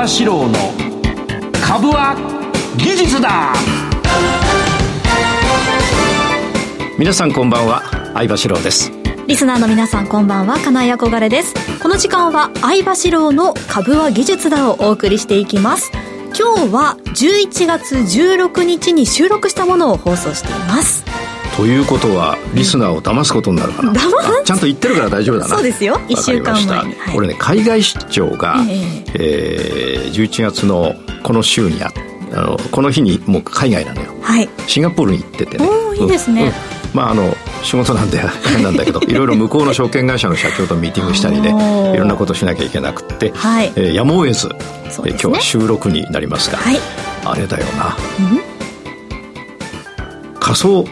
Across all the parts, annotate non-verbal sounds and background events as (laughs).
場志郎の株は技術だ。皆さんこんばんは相場志郎です。リスナーの皆さんこんばんは金井憧れです。この時間は相場志郎の株は技術だをお送りしていきます。今日は11月16日に収録したものを放送しています。ということはリスナーを騙すことになるかな、騙ちゃんと言ってるから大丈夫だな。そうですよ。1週間前に、はい、これね海外出張が、えー、えー、11月のこの週にああのこの日にもう海外なのよ、はい、シンガポールに行っててね。おいいですね、うん。うんまああの仕事なんで変なんだけど (laughs) いろいろ向こうの証券会社の社長とミーティングしたりねいろんなことしなきゃいけなくて、はい、えー、やむを得ず、ね、えー、今日は収録になりますが、はい、あれだよな、うん、仮想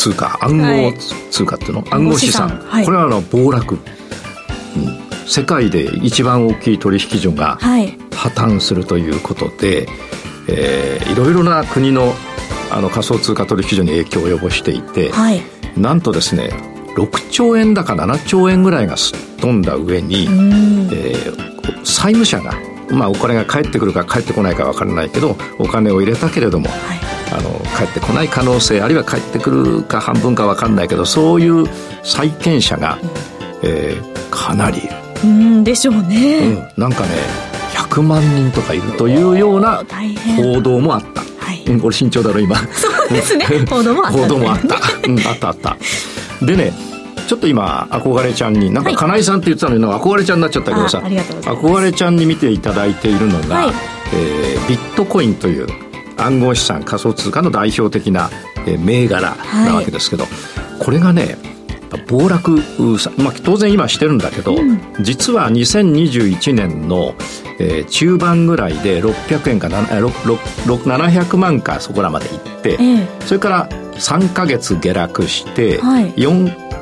通貨暗号通貨っていうの、はい、暗号資産、はい、これはあの暴落、うん、世界で一番大きい取引所が破綻するということで、はいえー、いろいろな国のあの仮想通貨取引所に影響を及ぼしていて、はい、なんとですね6兆円だか7兆円ぐらいがすっ飛んだ上に、えー、債務者がまあお金が返ってくるか返ってこないか分からないけどお金を入れたけれども、はい、あの返ってこない可能性あるいは返ってくるか半分か分かんないけどそういう債権者が、えー、かなりいる。うんでしょうね、うん、なんかね100万人とかいるというような報道もあった。はい、うん、これ慎重だろ今。そうですね。(laughs) 報道もあった、報道もあった。うん、あったあった。でね、ちょっと今憧れちゃんになんか金井さんって言ってたのに憧れちゃんになっちゃったけどさ、憧れちゃんに見ていただいているのが、はい、えー、ビットコインという暗号資産仮想通貨の代表的な、えー、銘柄なわけですけど、はい、これがね暴落、まあ、当然今してるんだけど、うん、実は2021年の、えー、中盤ぐらいで600円か700万かそこらまでいって、えー、それから3か月下落して、はい、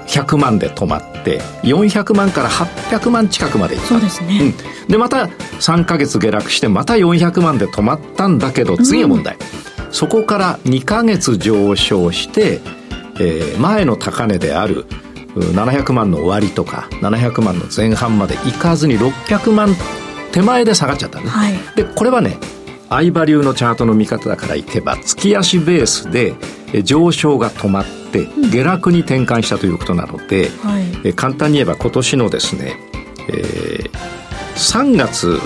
400万で止まって400万から800万近くまでいった。そうですね、うん、でまた3か月下落してまた400万で止まったんだけど次の問題、うん、そこから2か月上昇してえー、前の高値である700万の終わりとか700万の前半までいかずに600万手前で下がっちゃったね、はい、でこれはね相場流のチャートの見方だからいけば月足ベースで上昇が止まって下落に転換したということなので、うん、簡単に言えば今年のですね、えー、3月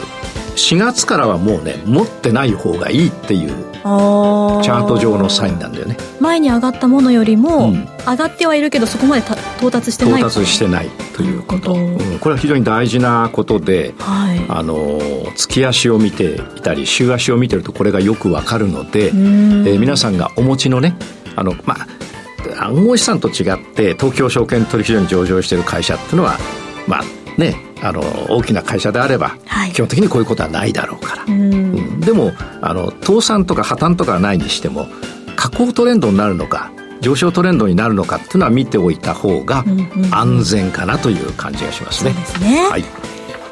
4月からはもうね持ってない方がいいっていうチャート上のサインなんだよね。前に上がったものよりも、うん、上がってはいるけどそこまで到達してない到達してないということ。うん、これは非常に大事なことで、はい、あの月足を見ていたり週足を見てるとこれがよくわかるので、えー、皆さんがお持ちのねあのまあ暗号資産と違って東京証券取引所に上場している会社っていうのはまあねあの大きな会社であれば、はい、基本的にこういうことはないだろうから、うん、でもあの倒産とか破綻とかはないにしても下降トレンドになるのか上昇トレンドになるのかっていうのは見ておいた方が安全かなという感じがしますね。そうですね、はい。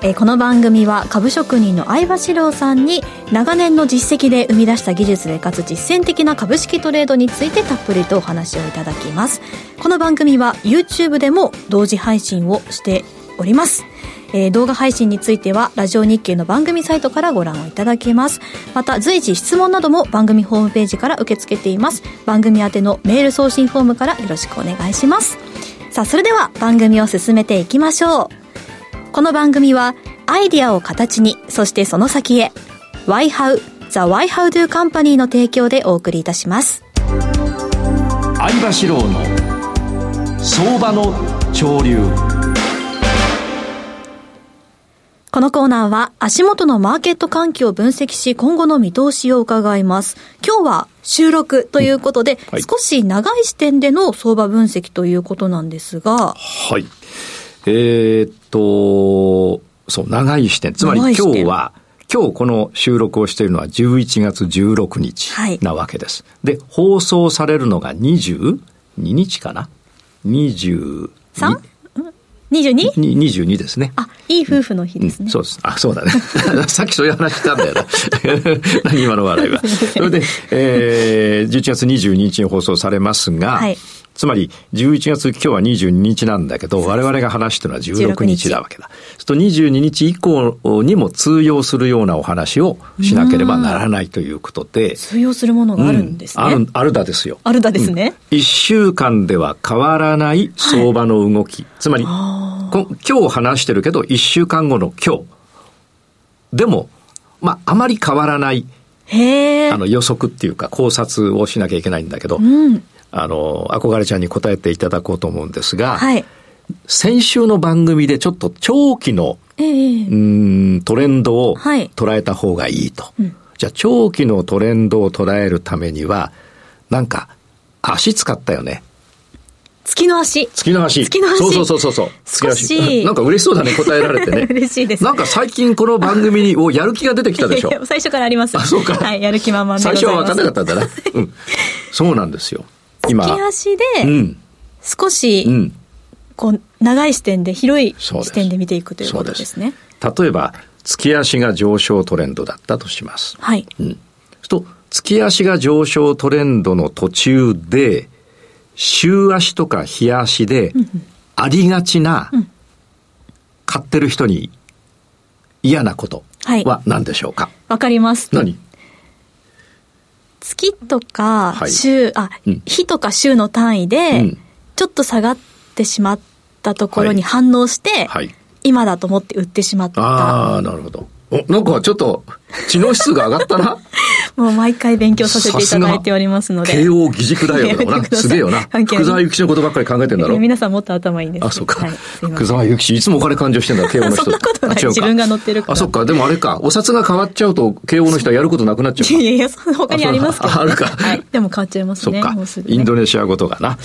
えー、この番組は株職人の相場志郎さんに長年の実績で生み出した技術でかつ実践的な株式トレードについてたっぷりとお話をいただきます。この番組は YouTube でも同時配信をしておりますえー、動画配信についてはラジオ日経の番組サイトからご覧いただけます。また随時質問なども番組ホームページから受け付けています。番組宛てのメール送信フォームからよろしくお願いします。さあそれでは番組を進めていきましょう。この番組はアイディアを形にそしてその先へ YHOW The YHOW Do Company の提供でお送りいたします。相場志郎の相場の潮流。このコーナーは足元のマーケット環境を分析し今後の見通しを伺います。今日は収録ということで、はい、少し長い視点での相場分析ということなんですが。はい。えー、っと、そう、長い視点。つまり今日は、今日この収録をしているのは11月16日なわけです。はい、で、放送されるのが22日かな ?23? 22? 22ですね。あ、いい夫婦の日ですね。うん、そうです。あ、そうだね。(laughs) さっきそういう話したんだよな。(laughs) 何今の笑いは。(laughs) それで、えー、11月22日に放送されますが、はい、つまり、11月、今日は22日なんだけど、我々が話してるのは16日だわけだ。すと22日以降にも通用するようなお話をしなければならないということで。通用するものがあるんですね。うん、ある、あるだですよ。あるだですね。うん、1週間では変わらない相場の動き。はい、つまり、今日話してるけど、1週間後の今日。でも、まあ、あまり変わらない。あの予測っていうか考察をしなきゃいけないんだけど、うん、あの、憧れちゃんに答えていただこうと思うんですが、はい、先週の番組でちょっと長期の、えー、うんトレンドを捉えた方がいいと。はいじゃあ長期のトレンドを捉えるためには、なんか足使ったよね。月の足。月の足。月の足。そうそうそうそう。月の足。(laughs) なんか嬉しそうだね、答えられてね。(laughs) 嬉しいです、なんか最近この番組に、お、やる気が出てきたでしょ。(laughs) 最初からあります。あ、そうか。はい、やる気満々で最初は分かんなかったんだな。うん。そうなんですよ。今。月足で、うん、少し、うん、こう、長い視点で、広い視点で見ていくということですね。例えば、月足が上昇トレンドだったとします。はい。うん。と、月足が上昇トレンドの途中で、週足とか日足で、ありがちな、買ってる人に嫌なことは何でしょうか？わ、はい、かります。何？月とか週、はい、あ、うん、日とか週の単位で、ちょっと下がってしまったところに反応して、はい、今だと思って売ってしまった。ああ、なるほど。お、なんかちょっと、知能指数が上がったな。(laughs) もう毎回勉強させていただいておりますので。慶応義塾だよな。(laughs) すげえよな。福沢諭吉のことばっかり考えてんだろ？皆さんもっと頭いいんです。あ、そっか。はい、福沢諭吉、いつもお金勘定してんだ、慶応の人。(laughs) そんなことない。自分が乗ってるから。あ、そっか。でもあれか。お札が変わっちゃうと、慶応の人はやることなくなっちゃう。(laughs) いやいや、他にありますけど、あるか。はい。でも変わっちゃいますね。そっか。インドネシア語とかな。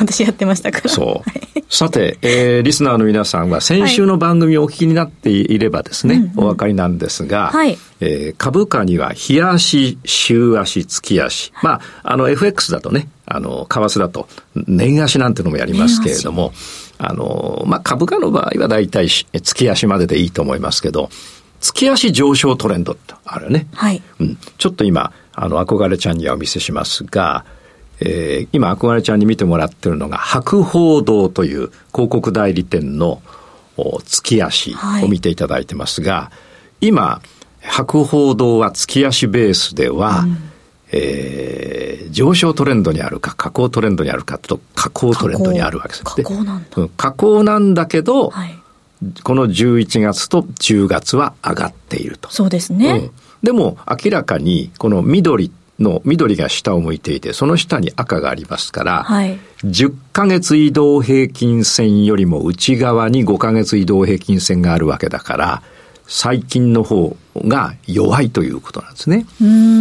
私やってましたから。そう。さて、えー、リスナーの皆さんは先週の番組をお聞きになっていればですね、お分かりなんですが、はい。えー、株価には日足、週足、月足。まあ、あの FX だとね、あの、為替だと年足なんてのもやりますけれども、あの、まあ、株価の場合は大体月足まででいいと思いますけど、月足上昇トレンドってあるね。はい。うん。ちょっと今、あの、憧れちゃんにはお見せしますが、えー、今、憧れちゃんに見てもらってるのが、博報堂という広告代理店の月足を見ていただいてますが、はい、今、博報堂は月足ベースでは、うん、えー、上昇トレンドにあるか、下降トレンドにあるかと、下降トレンドにあるわけです。下降なんだ。下降なんだけど、はい、この11月と10月は上がっていると。そうですね。うん、でも、明らかに、この緑の、緑が下を向いていて、その下に赤がありますから、はい、10ヶ月移動平均線よりも内側に5ヶ月移動平均線があるわけだから、最近の方が弱いということなんですね。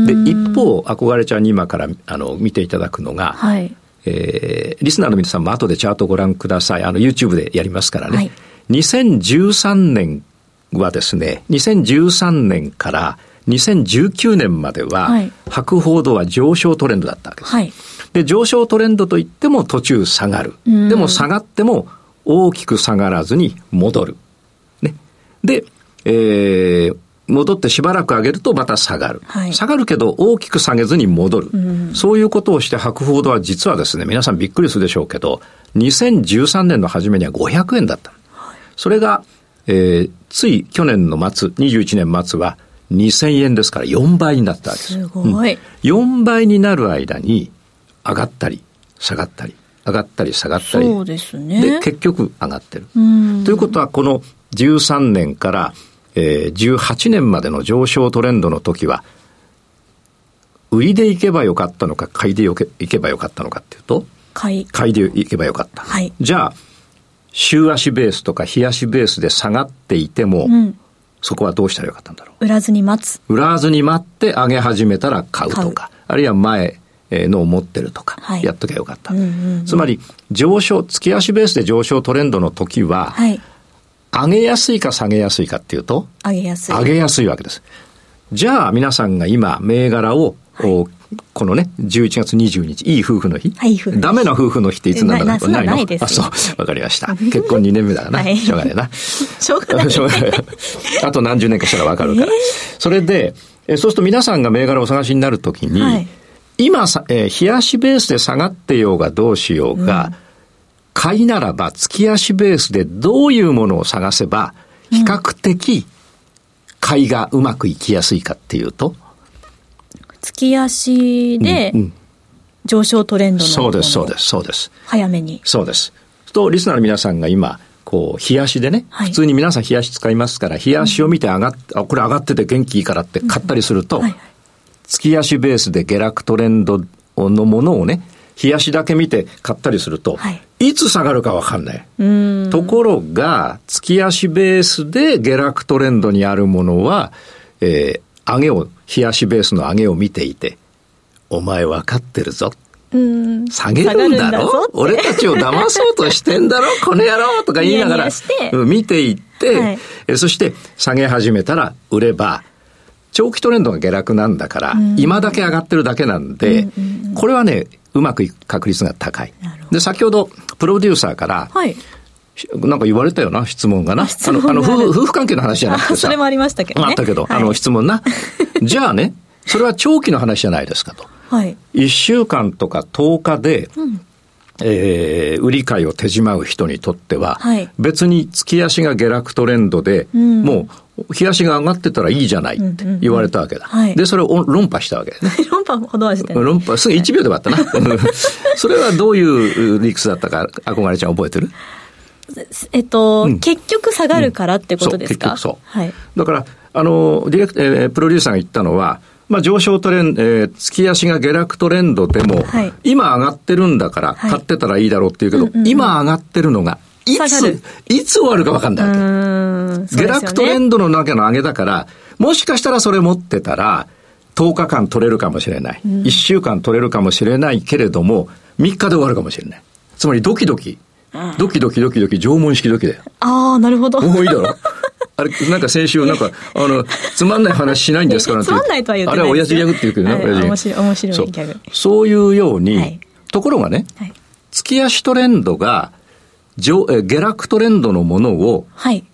で、一方、憧れちゃんに今からあの見ていただくのが、はい、えー、リスナーの皆さんも後でチャートをご覧ください。あの、YouTube でやりますからね。はい、2013年はですね、2013年から2019年までは、はい、白報道は上昇トレンドだったわけです。はい、で、上昇トレンドといっても途中下がる。でも下がっても大きく下がらずに戻る。ね。で、えー、戻ってしばらく上げるとまた下がる。はい、下がるけど大きく下げずに戻る。うん、そういうことをして博報堂は実はですね、皆さんびっくりするでしょうけど、2013年の初めには500円だった。はい、それが、えー、つい去年の末、21年末は2000円ですから4倍になったわけです。すごい、うん、4倍になる間に上がったり下がったり上がったり下がったり。そうですね。で、結局上がってる。ということは、この13年からえー、18年までの上昇トレンドの時は、売りでいけばよかったのか、買いでいけばよかったのかっていうと、買い。買いでいけばよかった。はい。じゃあ、週足ベースとか日足ベースで下がっていても、うん、そこはどうしたらよかったんだろう？売らずに待つ。売らずに待って上げ始めたら買うとか、あるいは前のを持ってるとか、はい、やっときゃよかった。うんうんうん、つまり、上昇、月足ベースで上昇トレンドの時は、はい、上げやすいか下げやすいかっていうと上げやすい。上げやすいわけです。じゃあ皆さんが今銘柄を、はい、このね、11月20日、いい夫婦の日？はい、夫婦ダメな夫婦の日っていつなんだろうないのあ、そう。わかりました。結婚2年目だからな。はい、しょうがないな。(laughs) しょうがない。しょうがない。あと何十年かしたらわかるから。えー、それで、えそうすると皆さんが銘柄をお探しになるときに、はい今さ、えー、冷やしベースで下がってようがどうしようが、うん、買いならば月足ベースでどういうものを探せば、比較的買いがうまくいきやすいかっていうと、月足で、上昇トレンドの、そうです、そうです、そうです。早めに。そうです。と、リスナーの皆さんが今、こう、冷やしでね、はい、普通に皆さん冷やし使いますから、冷やしを見て上がって、うん、あ、これ上がってて元気いいからって買ったりすると、うんはい。月足ベースで下落トレンドのものをね、冷やしだけ見て買ったりすると、はい、いつ下がるかわかんない。ところが、月足ベースで下落トレンドにあるものは、えー、上げを、冷やしベースの上げを見ていて、お前分かってるぞ。下げるんだろ？俺たちを騙そうとしてんだろ？(laughs) この野郎！とか言いながら見ていって、はい、そして下げ始めたら売れば、長期トレンドが下落なんだから、今だけ上がってるだけなんで、これはね、うまくいく確率が高い。で、先ほど、プロデューサーから、はい、なんか言われたよな、質問がな。あの、あの夫婦、夫婦関係の話じゃなくてさ。それもありましたけど、ね、あったけど、はい、あの、質問な。(laughs) じゃあね、それは長期の話じゃないですかと。はい。1週間とか10日で、うんえー、売り買いを手締まう人にとっては、はい、別に月足が下落トレンドで、うん、もう、日足が上がってたらいいじゃないって言われたわけだ。うんうんうん、で、それを論破したわけ、ね。論破ほどはして論破、すぐ1秒で終わったな。それはどういう理屈だったか、憧れちゃん覚えてるえっと、うん、結局下がるからってことですか、そう、結局そう。はい、だから、あの、ディレク、えー、プロデューサーが言ったのは、まあ、上昇トレンド、えー、月足が下落トレンドでも、はい、今上がってるんだから、買ってたらいいだろうっていうけど、はいうんうんうん、今上がってるのが、いつ、いつ終わるか分かんないわけ。ね、下落トレンドの中の上げだから、もしかしたらそれ持ってたら、10日間取れるかもしれない。うん、1週間取れるかもしれないけれども、3日で終わるかもしれない。つまりドキドキ。ドキドキドキドキ、縄文式ドキだよ。ああ、なるほど。もういいだろ。(laughs) あれ、なんか先週、なんか、あの、つまんない話しないんですか？らつまんないとは言ってないあれは親父ギャグって言うけどね、親父。面白い、面白いギャグ。そういうように、はい、ところがね、はい、月足トレンドが、上え下落トレンドのものを、はい、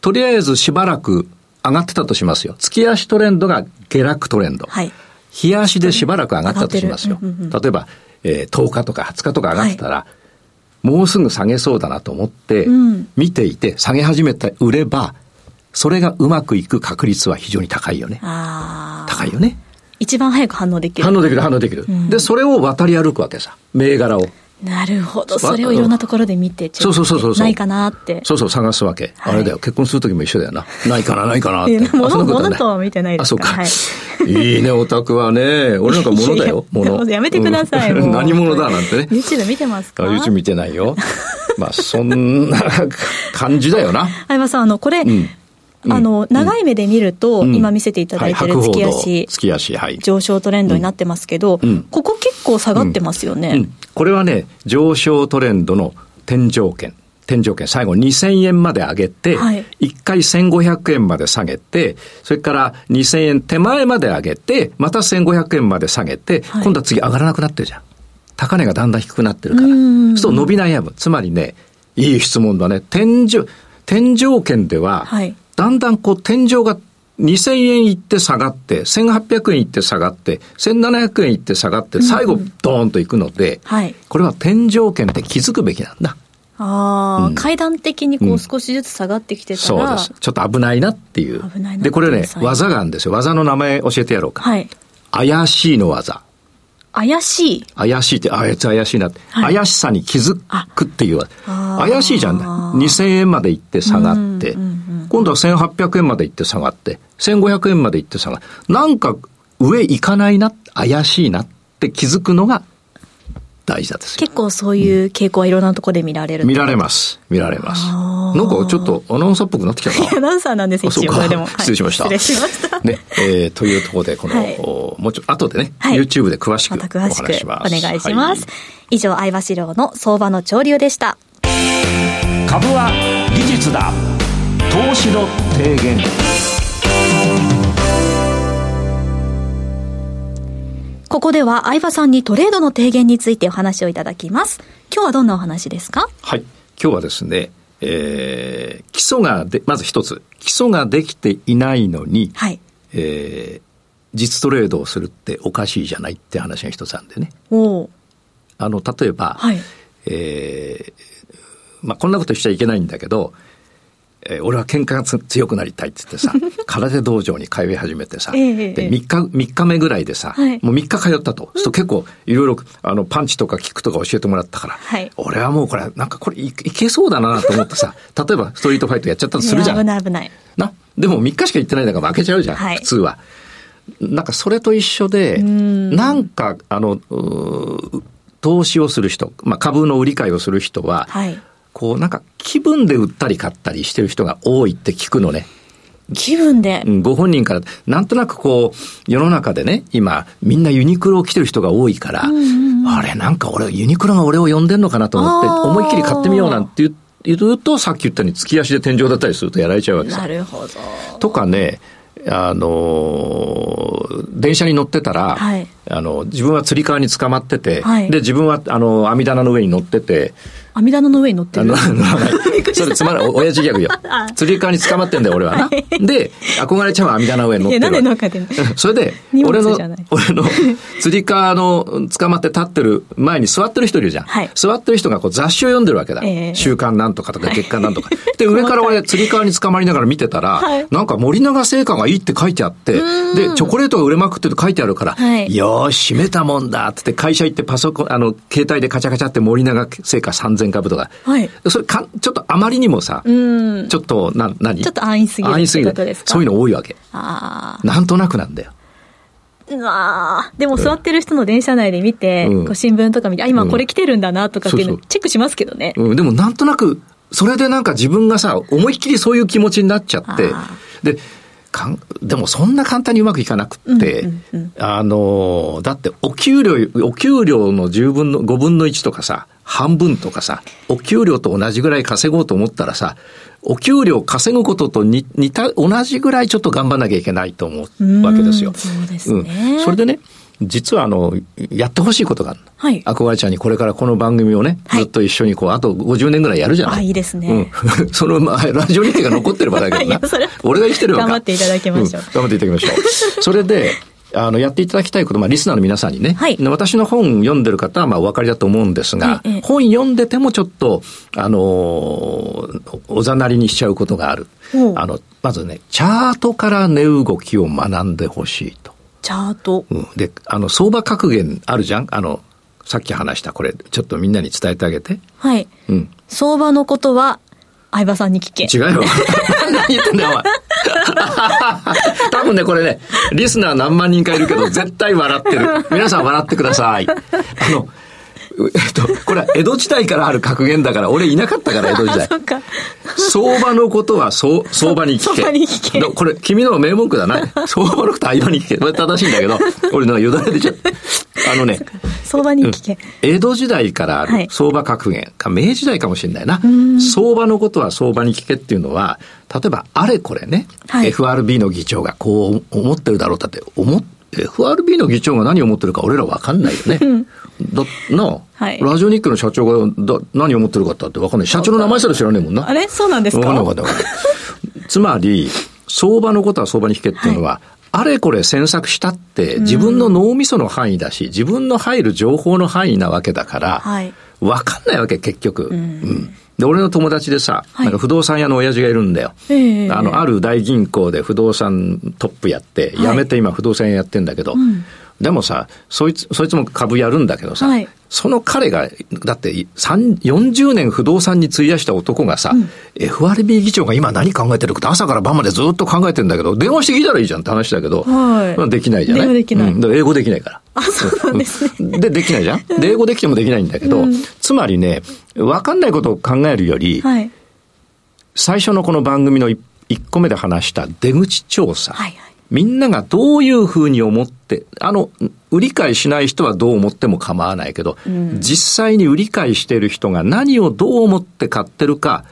とりあえずしばらく上がってたとしますよ。月足トレンドが下落トレンド。はい。日足でしばらく上がったとしますよ。うんうんうん、例えば、えー、10日とか20日とか上がってたら、はい、もうすぐ下げそうだなと思って、見ていて、下げ始めて売れば、それがうまくいく確率は非常に高いよね。高いよね。一番早く反応できる。反応できる、反応できる。うん、で、それを渡り歩くわけさ。銘柄を。なるほど。それをいろんなところで見て、そうそうそうそう。ないかなって。そうそう、探すわけ。はい、あれだよ。結婚するときも一緒だよな。ないかな、ないかなって。(laughs) 物、物とは見てないですかあ、そうか。い、いね、オタクはね。俺なんか物だよ。物。やめてください。何者だなんてね。YouTube 見てますか ?YouTube 見てないよ。まあ、そんな感じだよな。相葉さん、あの、これ、あの、長い目で見ると、今見せていただいてる月足、月足、はい。上昇トレンドになってますけど、ここ結構下がってますよね。これはね、上昇トレンドの天井圏。天井圏、最後2000円まで上げて、はい、1回1500円まで下げて、それから2000円手前まで上げて、また1500円まで下げて、はい、今度は次上がらなくなってるじゃん。高値がだんだん低くなってるから。そうすると伸び悩む。つまりね、いい質問だね。天井、天井圏では、はい、だんだんこう天井が2000円いって下がって、1800円いって下がって、1700円いって下がって、最後ドーンといくので、はい、これは天井圏って気づくべきなんだ。ああ、うん、階段的にこう少しずつ下がってきてたら、うん、そうです。ちょっと危ないなっていう。危ないなで、これね、技があるんですよ。技の名前教えてやろうか。はい。怪しいの技。怪しい。怪しいって、あいつ怪しいな。って、はい、怪しさに気づくっていう。怪しいじゃん。2000円まで行って下がって、今度は1800円まで行って下がって、1500円まで行って下がって、なんか上行かないな、怪しいなって気づくのが大事だです結構そういう傾向はいろんなところで見られる、見られます。見られます。なんかちょっとアナウンサーっぽくなってきたな。アナウンサーなんです、一応。でも。失礼しました。失礼しました。ね、えー、というところで、この、はい、もうちょっと後でね、はい、YouTube で詳しくお話します。お願いします。はい、以上、相場志郎の相場の潮流でした。株は技術だ。投資の提言。ここでは相葉さんにトレードの提言についてお話をいただきます。今日はどんなお話ですか？はい。今日はですね、えー、基礎がで、まず一つ、基礎ができていないのに、はい。えー、実トレードをするっておかしいじゃないって話が一つあるんでね。あの、例えば、はい、えー、まあ、こんなことしちゃいけないんだけど、えー、俺は喧嘩が強くなりたいって言ってさ、(laughs) 空手道場に通い始めてさ、えー、で、3日、三日目ぐらいでさ、はい、もう3日通ったと。と結構、いろいろ、あの、パンチとかキックとか教えてもらったから、はい、俺はもうこれ、なんかこれいいけそうだなと思ってさ、(laughs) 例えばストリートファイトやっちゃったとするじゃん。危ない危ない。な？でも3日しか行ってないんだから負けちゃうじゃん、はい、普通は。なんかそれと一緒で、んなんか、あの、投資をする人、まあ、株の売り買いをする人は、はい、こうなんか気分で売ったり買ったりしてる人が多いって聞くのね。気分で、うん、ご本人から、なんとなくこう、世の中でね、今、みんなユニクロを着てる人が多いから、うんうんうん、あれ、なんか俺、ユニクロが俺を呼んでんのかなと思って、思いっきり買ってみようなんて言言うと、さっき言ったように、月足で天井だったりするとやられちゃうわけですなるほど。とかね、あの、電車に乗ってたら、はい、あの、自分はつり革に捕まってて、はい、で、自分は、あの、網棚の上に乗ってて、網棚の上に乗ってる (laughs) それつまら、親父ギャグよ。(laughs) 釣り革に捕まってんだよ、俺はな。で、憧れちゃう網棚の上に乗ってる。なんで乗っかってんの？(laughs) それで、俺の、俺の釣り革の捕まって立ってる前に座ってる人いるじゃん。はい、座ってる人がこう雑誌を読んでるわけだ。えー、週刊なんとかとか月刊なんとか。で、上から俺釣り革に捕まりながら見てたら、はい、なんか森永製菓がいいって書いてあって、で、チョコレートが売れまくって書いてあるから、はい、よーし、閉めたもんだって会社行ってパソコン、あの、携帯でカチャカチャって森永製菓3000全株とか。はい。それか、ちょっとあまりにもさ、うん、ちょっと、な、何？ちょっと安易すぎる。安易すぎる。そういうの多いわけ。ああ。なんとなくなんだよ。あでも座ってる人の電車内で見て、うん、こう新聞とか見て、あ、今これ来てるんだなとかっていうのチェックしますけどね。うん、でもなんとなく、それでなんか自分がさ、思いっきりそういう気持ちになっちゃって、で、かんでもそんな簡単にうまくいかなくって、うんうんうん、あの、だってお給料、お給料の10分の、5分の1とかさ、半分とかさ、お給料と同じぐらい稼ごうと思ったらさ、お給料稼ぐことと似た、同じぐらいちょっと頑張んなきゃいけないと思うわけですよ。そうですね、うん。それでね、実はあの、やってほしいことがある。はい。憧れちゃんにこれからこの番組をね、ずっと一緒にこう、あと50年ぐらいやるじゃない。あ、いいですね。うん。(laughs) その、まあ、ラジオ日程が残ってればだけどな。(laughs) 俺が生きてるわ頑張っていただきましょう。うん、頑張っていただきましょう。それで、あの、やっていただきたいこと、まあ、リスナーの皆さんにね、はい、私の本読んでる方は、まあ、お分かりだと思うんですが、はい、本読んでてもちょっと、あのおざなりにしちゃうことがある。あの、まずね、チャートから値動きを学んでほしいと。チャート、うん、で、あの、相場格言あるじゃん？あの、さっき話したこれ、ちょっとみんなに伝えてあげて。はい。うん。相場のことは、相葉さんに聞け。違うよ。何 (laughs) 言ってんだよ、お前。(laughs) 多分ね、これね、リスナー何万人かいるけど、(laughs) 絶対笑ってる。皆さん笑ってください。あの、えっと、これは江戸時代からある格言だから、俺いなかったから、江戸時代。相場のことは相相場に聞け。相場に聞け。これ、君の名文句だな。相場のことは相場に聞け。これ正しいんだけど、俺のよだれ出ちゃった。あのね。(laughs) 相場に聞け。江戸時代からある相場格言か、明治時代かもしれないな。相場のことは相場に聞けっていうのは、例えば、あれこれね、はい、FRB の議長がこう思ってるだろうだって思って、FRB の議長が何を思ってるか俺ら分かんないよね。だな、はい、ラジオ日経の社長がだ何を思ってるかって分かんない。社長の名前すら知らねえもんな。あれ？そうなんですか？分かんない分かんない。つまり、相場のことは相場に引けっていうのは、はいあれこれ詮索したって自分の脳みその範囲だし、自分の入る情報の範囲なわけだから、はい、分かんないわけ結局。うん、うん。で、俺の友達でさ、はい、なんか不動産屋の親父がいるんだよ。あの、ある大銀行で不動産トップやって、辞めて今不動産屋やってんだけど、うん、でもさ、そいつ、そいつも株やるんだけどさ、はい、その彼が、だって40年不動産に費やした男がさ、うん、FRB 議長が今何考えてるか朝から晩までずっと考えてんだけど、電話して聞いたらいいじゃんって話だけど、はい、できないじゃない？できない。うん、英語できないから。あ、そうなんですね。で、できないじゃん？で、英語できてもできないんだけど、うん、つまりね、わかんないことを考えるより、はい、最初のこの番組の1個目で話した出口調査。はいはいみんながどういうふうに思って、あの、売り買いしない人はどう思っても構わないけど、うん、実際に売り買いしている人が何をどう思って買ってるか、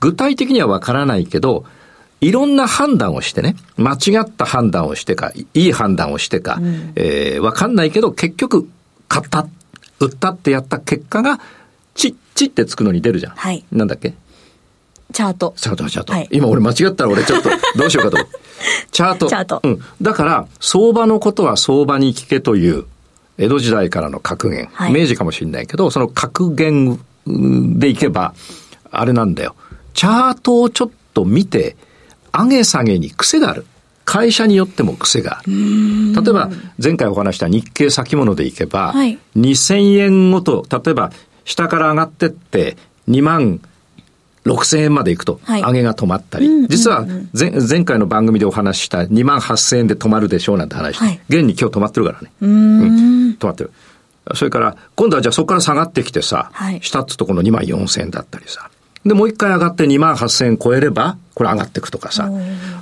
具体的にはわからないけど、いろんな判断をしてね、間違った判断をしてか、いい判断をしてか、うん、えー、わかんないけど、結局、買った、売ったってやった結果が、チッチってつくのに出るじゃん。はい。なんだっけ？チャート。チャート、チャート。はい、今俺間違ったら俺ちょっと (laughs) どうしようかと。チャート。チャート。うん。だから、相場のことは相場に聞けという、江戸時代からの格言。はい、明治かもしれないけど、その格言でいけば、あれなんだよ。チャートをちょっと見て、上げ下げに癖がある。会社によっても癖がある。例えば、前回お話した日経先物でいけば、はい、2000円ごと、例えば、下から上がってって、2万6000円までいくと、上げが止まったり、実は前前回の番組でお話しした2万8000円で止まるでしょうなんて話、はい、現に今日止まってるからね。うん、止まってる。それから、今度はじゃあそこから下がってきてさ、はい、下っつとこの2万4000円だったりさ。で、もう一回上がって2万8000円超えれば、これ上がっていくとかさ。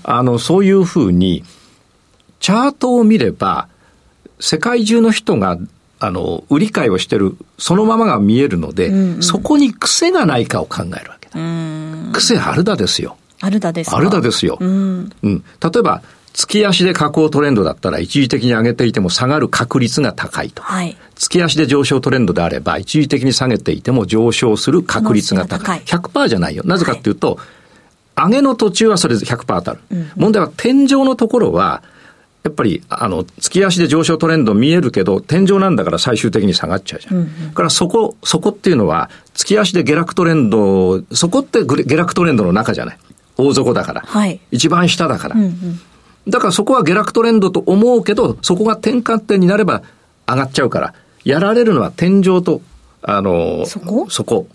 あの、そういうふうに、チャートを見れば、世界中の人が、あの、売り買いをしてる、そのままが見えるので、うんうん、そこに癖がないかを考えるわけだ。癖あるだですよ。あるだですあるだですよ。うん、うん。例えば、月足で下降トレンドだったら一時的に上げていても下がる確率が高いと。はい、月足で上昇トレンドであれば一時的に下げていても上昇する確率が高い。高い100%じゃないよ。なぜかっていうと、はい、上げの途中はそれ100%当たる。うん、問題は天井のところは、やっぱり、あの、月足で上昇トレンド見えるけど、天井なんだから最終的に下がっちゃうじゃん。うんうん、からそこ、そこっていうのは、月足で下落トレンド、そこって下落トレンドの中じゃない。大底だから。はい、一番下だから。うんうんだからそこは下落トレンドと思うけど、そこが転換点になれば上がっちゃうから、やられるのは天井と、あの、そこ？そこ。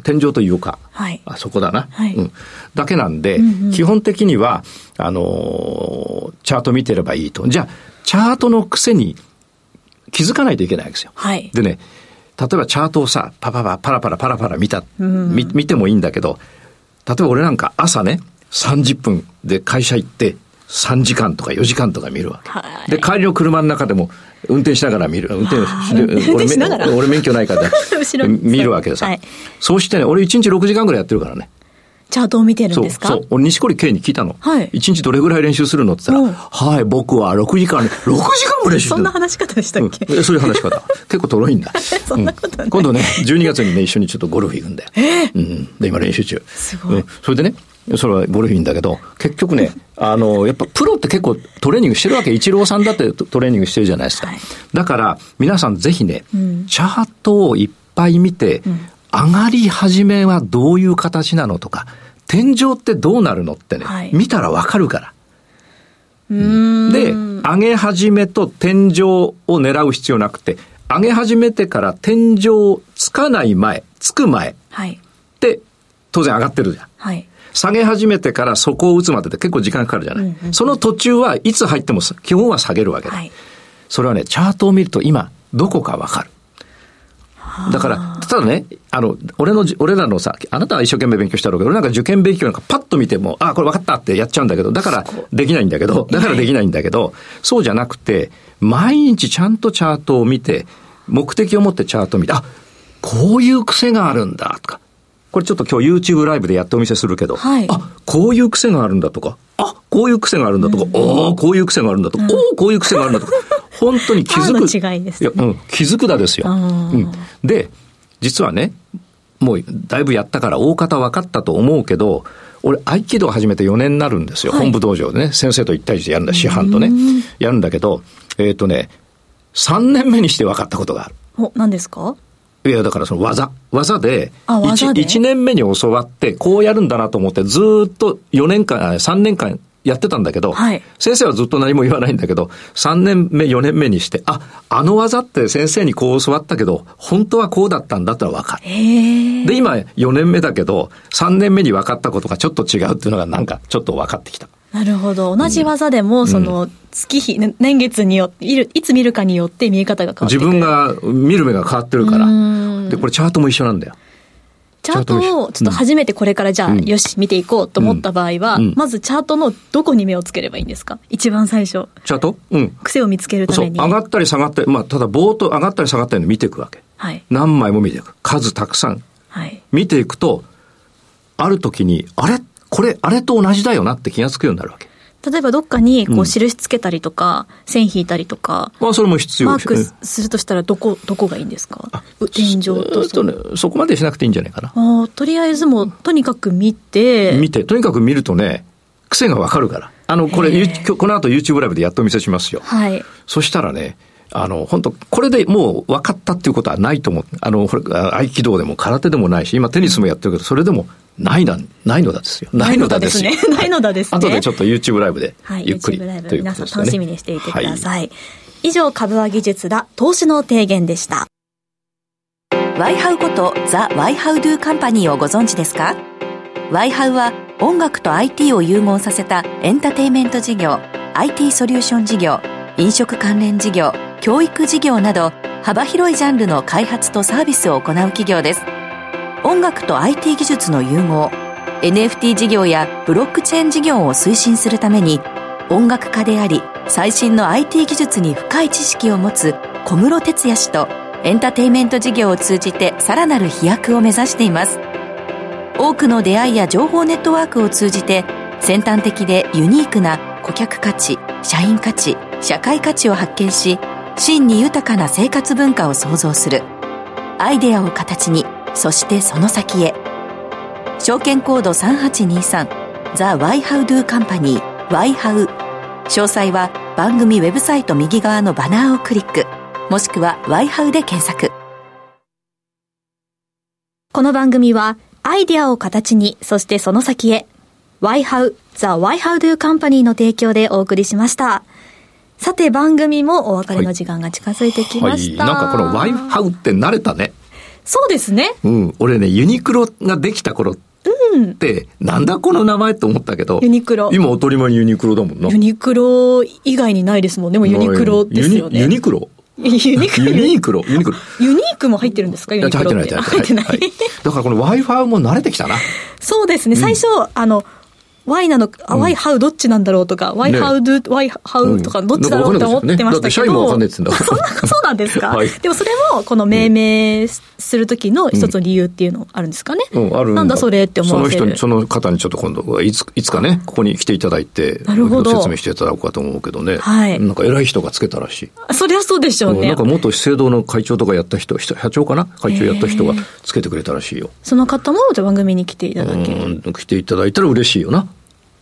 天井というか、はい、あそこだな、はい、うん、だけなんで、うんうん、基本的には、あのチャート見てればいいと。じゃあ、チャートの癖に気づかないといけないわけですよ。はい、でね、例えばチャートをさ、パパパ、パラパラパラパラ見た、うん、見見てもいいんだけど、例えば俺なんか朝ね、30分で会社行って、3時間とか4時間とか見るわけ。はい、で、帰りの車の中でも運転しながら見る。運転しながら俺免許ないから (laughs) 見るわけでさ、はい。そうしてね、俺1日6時間ぐらいやってるからね。チャートを見てるんですか？そう。俺、西堀圭に聞いたの。はい。1日どれぐらい練習するのって言ったら、はい、僕は6時間、6時間も練習そんな話し方でしたっけ、うん、そういう話し方。結構とろいんだ。(laughs) そんなことない、うん、今度ね、12月にね、一緒にちょっとゴルフ行くんだよ。えー、うん。で、今練習中。すごい。うん。それでね、それはゴルフいいんだけど、結局ね、あの、やっぱプロって結構トレーニングしてるわけ。イチローさんだってトレーニングしてるじゃないですか。はい、だから、皆さんぜひね、うん、チャートをいっぱい見て、うん、上がり始めはどういう形なのとか、天井ってどうなるのってね、はい、見たらわかるから。で、上げ始めと天井を狙う必要なくて、上げ始めてから天井つかない前、つく前、はい、で、当然上がってるじゃん。はい、下げ始めてから底を打つまでで結構時間かかるじゃない。うんうん、その途中はいつ入っても基本は下げるわけだ。はい、それはね、チャートを見ると今、どこかわかる。だから、ただね、あの、俺の、俺らのさ、あなたは一生懸命勉強したろうけど、俺なんか受験勉強なんかパッと見ても、あ、これ分かったってやっちゃうんだけど、だからできないんだけど、だからできないんだけど、そうじゃなくて、毎日ちゃんとチャートを見て、目的を持ってチャートを見て、あ、こういう癖があるんだ、とか。これちょっと今日 YouTube ライブでやってお見せするけど、はい、あ、こういう癖があるんだとか、あ、こういう癖があるんだとか、うん、おこういう癖があるんだとか、うん、おこういう癖があるんだとか、(laughs) 本当に気づく。違いです、ね、いや、うん、気づくだですよ。うん、で、実はね、もうだいぶやったから大方分かったと思うけど、俺、合気道を始めて4年になるんですよ。はい、本部道場でね、先生と一対一でやるんだ、師範とね。やるんだけど、えっ、ー、とね、3年目にして分かったことがある。お、何ですか？いや、だからその技。技で、1, 1年目に教わって、こうやるんだなと思って、ずっと4年間、3年間やってたんだけど、はい、先生はずっと何も言わないんだけど、3年目、4年目にして、あ、あの技って先生にこう教わったけど、本当はこうだったんだってのは分かる。で、今4年目だけど、3年目に分かったことがちょっと違うっていうのがなんかちょっと分かってきた。なるほど。同じ技でも、その、月日、年月によって、いつ見るかによって見え方が変わって自分が見る目が変わってるから。で、これチャートも一緒なんだよ。チャートをちょっと初めてこれからじゃあ、よし、見ていこうと思った場合は、まずチャートのどこに目をつければいいんですか？一番最初。チャート？うん。癖を見つけるために。上がったり下がったり、まあ、ただぼーっと上がったり下がったり見ていくわけ。はい。何枚も見ていく。数たくさん。はい。見ていくと、ある時に、あれ？これ、あれと同じだよなって気がつくようになるわけ。例えばどっかにこう印つけたりとか、うん、線引いたりとか、まあ、それも必要マークするとしたらどこどこがいいんですか？天井とそ,、ね、そこまでしなくていいんじゃないかな。あとりあえずもうとにかく見て。見て。とにかく見るとね癖がわかるから。あのこれこの後 YouTube ライブでやっとお見せしますよ。はい。そしたらねあの、本当これでもう分かったっていうことはないと思う。あの、これ、合気道でも空手でもないし、今テニスもやってるけど、それでもないな、ないのだですよ。ないのだですね。(laughs) ないのだですね。後でちょっと YouTube ライブで、ゆっくり、はい、YouTube ライブ、皆さん楽しみにしていてください。はい、以上、株は技術だ、投資の提言でした。ワイハウことザ・ワイハウドゥカンパニーをご存知ですか？ワイハウは音楽と IT を融合させたエンターテイメント事業、IT ソリューション事業、飲食関連事業、教育事業など幅広いジャンルの開発とサービスを行う企業です音楽と IT 技術の融合 NFT 事業やブロックチェーン事業を推進するために音楽家であり最新の IT 技術に深い知識を持つ小室哲哉氏とエンターテインメント事業を通じてさらなる飛躍を目指しています。多くの出会いや情報ネットワークを通じて先端的でユニークな顧客価値社員価値社会価値を発見し真に豊かな生活文化を創造する。アイデアを形にそしてその先へ証券コード3823ザ・ワイハウドゥカンパニーワイハウ詳細は番組ウェブサイト右側のバナーをクリックもしくはワイハウで検索この番組はアイデアを形にそしてその先へワイハウザ・ワイハウドゥカンパニーの提供でお送りしました。さて番組もお別れの時間が近づいてきました。はいはい、なんかこのワイハウって慣れたね。そうですね。うん。俺ね、ユニクロができた頃うん、で、なんだこの名前って思ったけど、ユニクロ。今当たり前にユニクロだもんな。ユニクロ以外にないですもんね。もユニクロですよね。ユニクロ？ユニクロ。ユニクロ？ユニクロ？ユニークも入ってるんですか？ユニクロ入ってない。入ってない。だからこの Wi-Fi も慣れてきたな。そうですね。最初、あの、Y なの、あ、Y ハウどっちなんだろうとか、Y ハウドゥ、Y ハウとかどっちだろうって思ってましたけど。社員もわかんないっつんだ (laughs) そんな、そうなんですか？でもそれも、この命名するときの一つの理由っていうのあるんですかね？うん、あるなんだそれって思わせるその人に、その方にちょっと今度、いつ、いつかね、ここに来ていただいて、なるほど。説明していただこうかと思うけどね。はい。なんか偉い人がつけたらしい。そりゃそうでしょうね。なんか元資生堂の会長とかやった人、社長かな？会長やった人がつけてくれたらしいよ。その方も、じゃ番組に来ていただける。来ていただいたら嬉しいよな。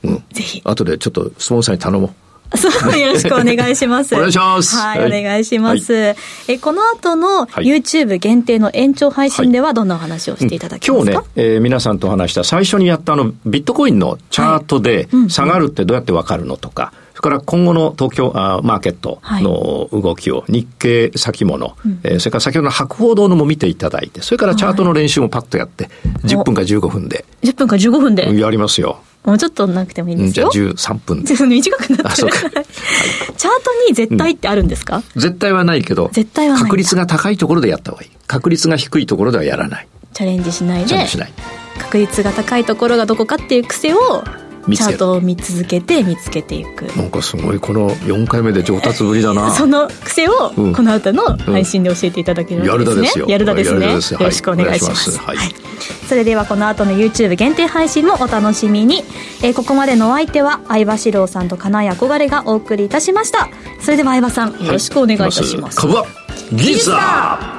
うん、ぜひ。後でちょっとスポンサーに頼もう。(laughs) そう、よろしくお願いします。(laughs) お願いします。はい、はい、お願いします。はい、え、この後の YouTube 限定の延長配信ではどんなお話をしていただけますか、はいうん、今日ね、えー、皆さんと話した最初にやったあの、ビットコインのチャートで下がるってどうやってわかるのとか、それから今後の東京あマーケットの動きを、日経先物、はい、えー、それから先ほどの博報堂のも見ていただいて、それからチャートの練習もパッとやって、10分か15分で。10分か15分でやりますよ。もうちょっとなくてもいいんですよ。じゃあ13分。短くなって (laughs) チャートに絶対ってあるんですか、うん、絶対はないけど、絶対は確率が高いところでやった方がいい。確率が低いところではやらない。チャレンジしないで。チャレンジしない。確率が高いところがどこかっていう癖をチャートを見続けて見つけていく。なんかすごいこの4回目で上達ぶりだな。(laughs) その癖をこの後の配信で教えていただけるわけですね、うん、やるだですよ。やるだですね。よろしくお願いします、はい、はい、それではこの後の YouTube 限定配信もお楽しみに、えー、ここまでのお相手は相葉史郎さんと金谷憧れがお送りいたしました。それでは相葉さんよろしくお願いいたします、はい、株は技術だ